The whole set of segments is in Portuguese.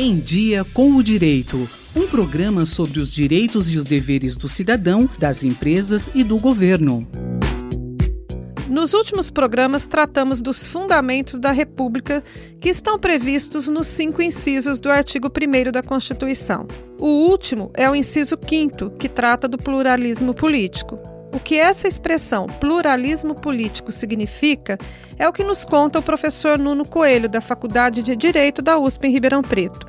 Em Dia com o Direito. Um programa sobre os direitos e os deveres do cidadão, das empresas e do governo. Nos últimos programas, tratamos dos fundamentos da República que estão previstos nos cinco incisos do artigo 1 da Constituição. O último é o inciso 5, que trata do pluralismo político. O que essa expressão pluralismo político significa é o que nos conta o professor Nuno Coelho, da Faculdade de Direito da USP em Ribeirão Preto.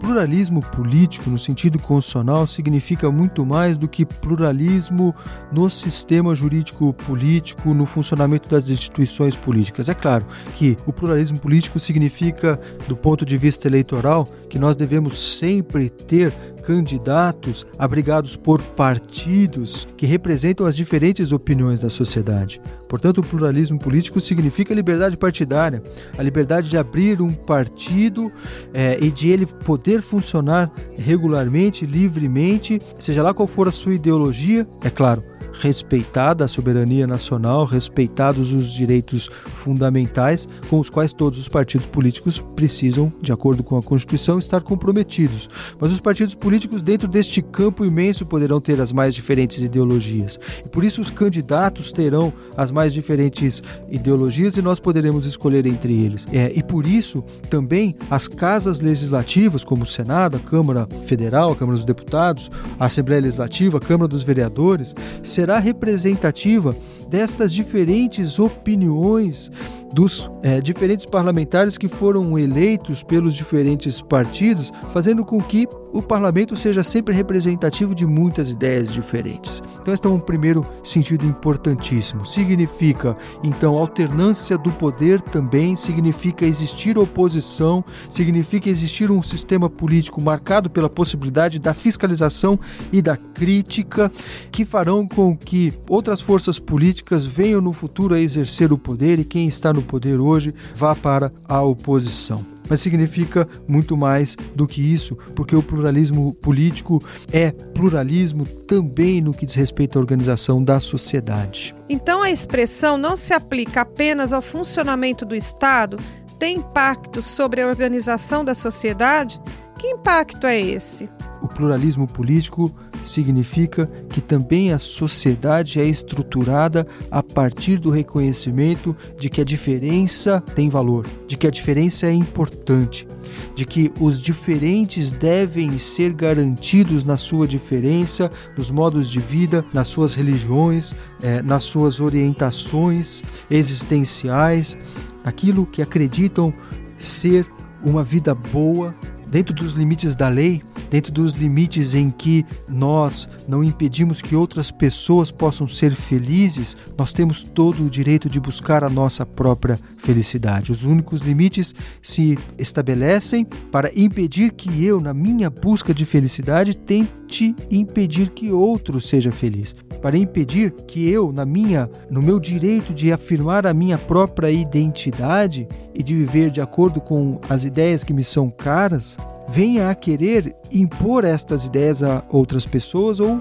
Pluralismo político, no sentido constitucional, significa muito mais do que pluralismo no sistema jurídico político, no funcionamento das instituições políticas. É claro que o pluralismo político significa, do ponto de vista eleitoral, que nós devemos sempre ter candidatos abrigados por partidos que representam as diferentes opiniões da sociedade. Portanto, o pluralismo político significa liberdade partidária, a liberdade de abrir um partido é, e de ele poder funcionar regularmente, livremente, seja lá qual for a sua ideologia, é claro respeitada a soberania nacional, respeitados os direitos fundamentais com os quais todos os partidos políticos precisam, de acordo com a Constituição, estar comprometidos. Mas os partidos políticos, dentro deste campo imenso, poderão ter as mais diferentes ideologias. E por isso os candidatos terão as mais diferentes ideologias e nós poderemos escolher entre eles. É, e por isso também as casas legislativas, como o Senado, a Câmara Federal, a Câmara dos Deputados, a Assembleia Legislativa, a Câmara dos Vereadores, serão será representativa destas diferentes opiniões dos é, diferentes parlamentares que foram eleitos pelos diferentes partidos, fazendo com que o parlamento seja sempre representativo de muitas ideias diferentes. Então, este é um primeiro sentido importantíssimo. Significa, então, alternância do poder também, significa existir oposição, significa existir um sistema político marcado pela possibilidade da fiscalização e da crítica, que farão com que outras forças políticas venham no futuro a exercer o poder e quem está no poder hoje vá para a oposição mas significa muito mais do que isso, porque o pluralismo político é pluralismo também no que diz respeito à organização da sociedade. Então a expressão não se aplica apenas ao funcionamento do Estado, tem impacto sobre a organização da sociedade? Que impacto é esse? O pluralismo político significa que também a sociedade é estruturada a partir do reconhecimento de que a diferença tem valor, de que a diferença é importante, de que os diferentes devem ser garantidos na sua diferença, nos modos de vida, nas suas religiões, eh, nas suas orientações existenciais, aquilo que acreditam ser uma vida boa dentro dos limites da lei dentro dos limites em que nós não impedimos que outras pessoas possam ser felizes, nós temos todo o direito de buscar a nossa própria felicidade. Os únicos limites se estabelecem para impedir que eu, na minha busca de felicidade, tente impedir que outro seja feliz, para impedir que eu, na minha, no meu direito de afirmar a minha própria identidade e de viver de acordo com as ideias que me são caras, venha a querer impor estas ideias a outras pessoas ou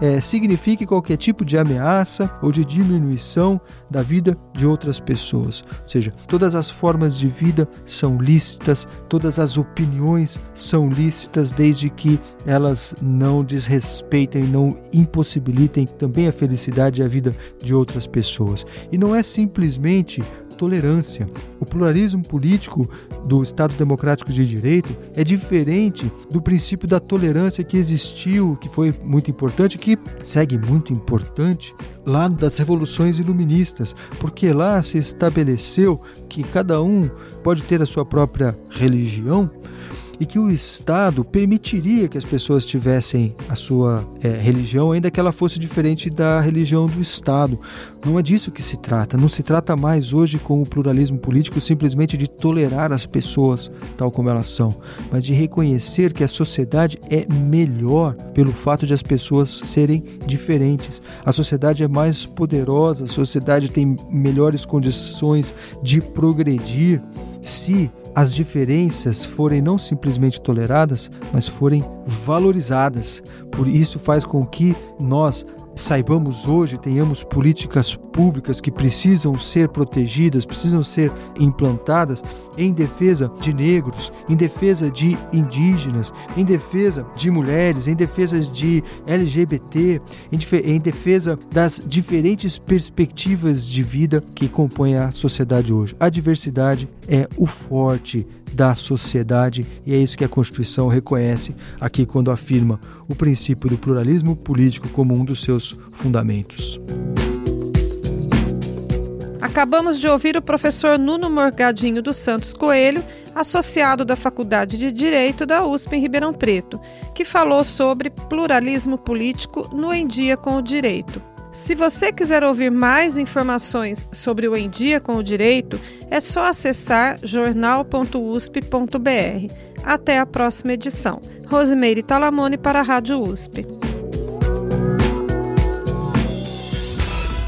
é, signifique qualquer tipo de ameaça ou de diminuição da vida de outras pessoas. Ou seja, todas as formas de vida são lícitas, todas as opiniões são lícitas, desde que elas não desrespeitem, não impossibilitem também a felicidade e a vida de outras pessoas. E não é simplesmente tolerância. O pluralismo político do Estado Democrático de Direito é diferente do princípio da tolerância que existiu, que foi muito importante, que segue muito importante lá das revoluções iluministas, porque lá se estabeleceu que cada um pode ter a sua própria religião, e que o Estado permitiria que as pessoas tivessem a sua é, religião, ainda que ela fosse diferente da religião do Estado. Não é disso que se trata. Não se trata mais hoje com o pluralismo político simplesmente de tolerar as pessoas tal como elas são, mas de reconhecer que a sociedade é melhor pelo fato de as pessoas serem diferentes. A sociedade é mais poderosa, a sociedade tem melhores condições de progredir se as diferenças forem não simplesmente toleradas, mas forem valorizadas. Por isso faz com que nós saibamos hoje, tenhamos políticas públicas que precisam ser protegidas, precisam ser implantadas em defesa de negros, em defesa de indígenas, em defesa de mulheres, em defesa de LGBT, em defesa das diferentes perspectivas de vida que compõem a sociedade hoje. A diversidade é o forte da sociedade e é isso que a Constituição reconhece aqui quando afirma o princípio do pluralismo político como um dos seus fundamentos. Acabamos de ouvir o professor Nuno Morgadinho dos Santos Coelho, associado da Faculdade de Direito da USP em Ribeirão Preto, que falou sobre pluralismo político no Em Dia com o Direito. Se você quiser ouvir mais informações sobre o Em Dia com o Direito, é só acessar jornal.usp.br. Até a próxima edição. Rosimeire Talamone para a Rádio USP.